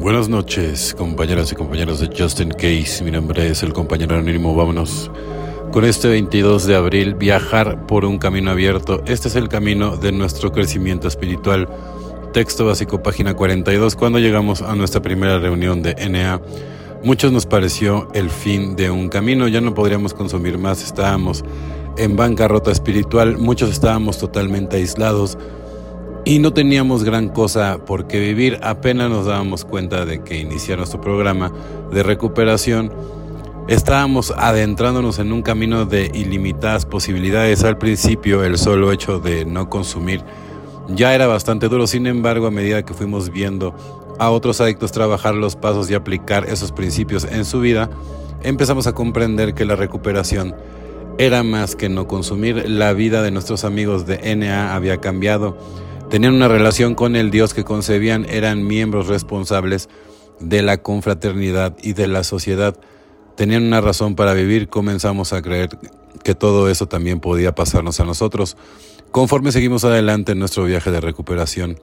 Buenas noches, compañeras y compañeros de Justin Case. Mi nombre es el compañero anónimo. Vámonos con este 22 de abril, viajar por un camino abierto. Este es el camino de nuestro crecimiento espiritual. Texto básico, página 42. Cuando llegamos a nuestra primera reunión de NA, muchos nos pareció el fin de un camino. Ya no podríamos consumir más. Estábamos en bancarrota espiritual. Muchos estábamos totalmente aislados y no teníamos gran cosa por qué vivir. Apenas nos dábamos cuenta de que iniciar nuestro programa de recuperación estábamos adentrándonos en un camino de ilimitadas posibilidades. Al principio el solo hecho de no consumir ya era bastante duro, sin embargo a medida que fuimos viendo a otros adictos trabajar los pasos y aplicar esos principios en su vida, empezamos a comprender que la recuperación era más que no consumir. La vida de nuestros amigos de NA había cambiado Tenían una relación con el Dios que concebían, eran miembros responsables de la confraternidad y de la sociedad. Tenían una razón para vivir, comenzamos a creer que todo eso también podía pasarnos a nosotros. Conforme seguimos adelante en nuestro viaje de recuperación,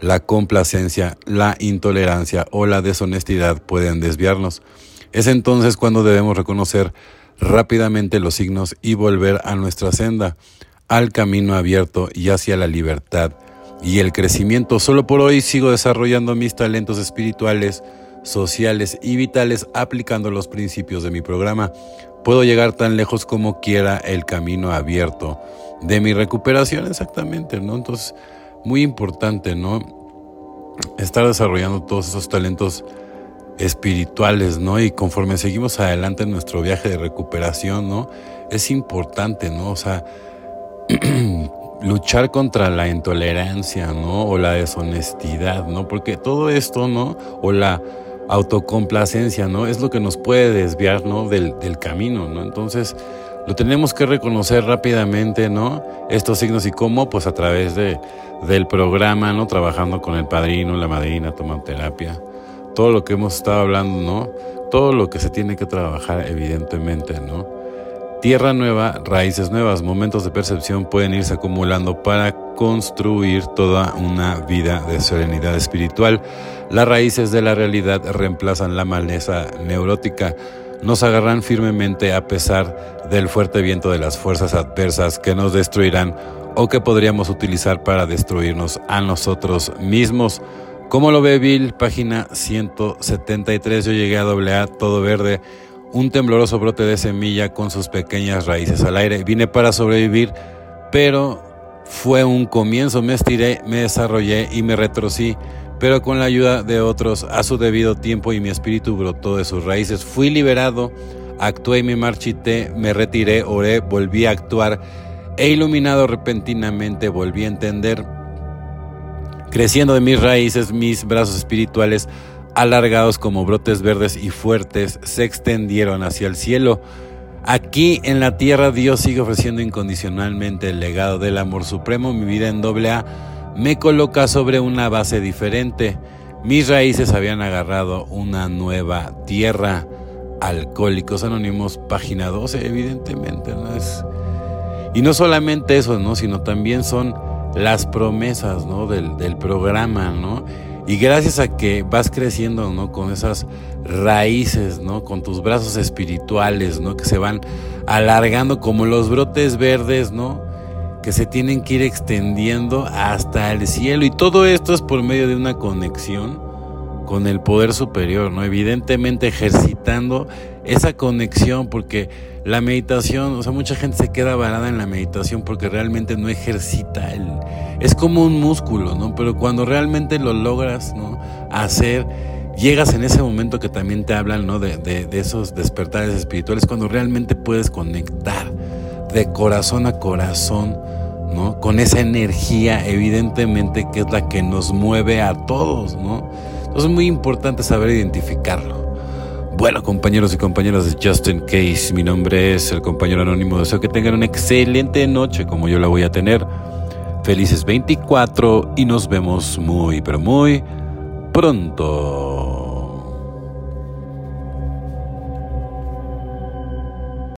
la complacencia, la intolerancia o la deshonestidad pueden desviarnos. Es entonces cuando debemos reconocer rápidamente los signos y volver a nuestra senda, al camino abierto y hacia la libertad y el crecimiento. Solo por hoy sigo desarrollando mis talentos espirituales, sociales y vitales aplicando los principios de mi programa. Puedo llegar tan lejos como quiera el camino abierto de mi recuperación exactamente, ¿no? Entonces, muy importante, ¿no? Estar desarrollando todos esos talentos espirituales, ¿no? Y conforme seguimos adelante en nuestro viaje de recuperación, ¿no? Es importante, ¿no? O sea, luchar contra la intolerancia, ¿no? O la deshonestidad, ¿no? Porque todo esto, ¿no? O la autocomplacencia, ¿no? Es lo que nos puede desviar, ¿no? Del, camino, ¿no? Entonces, lo tenemos que reconocer rápidamente, ¿no? Estos signos y cómo, pues a través de, del programa, ¿no? Trabajando con el padrino, la madrina, tomando terapia, todo lo que hemos estado hablando, ¿no? Todo lo que se tiene que trabajar, evidentemente, ¿no? Tierra nueva, raíces nuevas, momentos de percepción pueden irse acumulando para construir toda una vida de serenidad espiritual. Las raíces de la realidad reemplazan la maleza neurótica. Nos agarran firmemente a pesar del fuerte viento de las fuerzas adversas que nos destruirán o que podríamos utilizar para destruirnos a nosotros mismos. Como lo ve Bill, página 173, yo llegué a doble A, todo verde un tembloroso brote de semilla con sus pequeñas raíces al aire. Vine para sobrevivir, pero fue un comienzo. Me estiré, me desarrollé y me retrocí, pero con la ayuda de otros a su debido tiempo y mi espíritu brotó de sus raíces. Fui liberado, actué y me marchité, me retiré, oré, volví a actuar e iluminado repentinamente volví a entender. Creciendo de mis raíces, mis brazos espirituales alargados como brotes verdes y fuertes, se extendieron hacia el cielo. Aquí en la tierra Dios sigue ofreciendo incondicionalmente el legado del amor supremo. Mi vida en doble A me coloca sobre una base diferente. Mis raíces habían agarrado una nueva tierra. Alcohólicos Anónimos, página 12, evidentemente. ¿no? Es... Y no solamente eso, ¿no? sino también son las promesas ¿no? del, del programa, ¿no? Y gracias a que vas creciendo, ¿no? Con esas raíces, ¿no? Con tus brazos espirituales, ¿no? Que se van alargando como los brotes verdes, ¿no? Que se tienen que ir extendiendo hasta el cielo. Y todo esto es por medio de una conexión con el poder superior, ¿no? Evidentemente ejercitando esa conexión porque la meditación, o sea, mucha gente se queda varada en la meditación porque realmente no ejercita el... Es como un músculo, ¿no? Pero cuando realmente lo logras, ¿no? Hacer, llegas en ese momento que también te hablan, ¿no? De, de esos despertares espirituales, cuando realmente puedes conectar de corazón a corazón, ¿no? Con esa energía, evidentemente, que es la que nos mueve a todos, ¿no? Entonces es muy importante saber identificarlo. Bueno, compañeros y compañeras de Justin Case, mi nombre es el compañero anónimo. Deseo que tengan una excelente noche como yo la voy a tener. Felices 24 y nos vemos muy, pero muy pronto.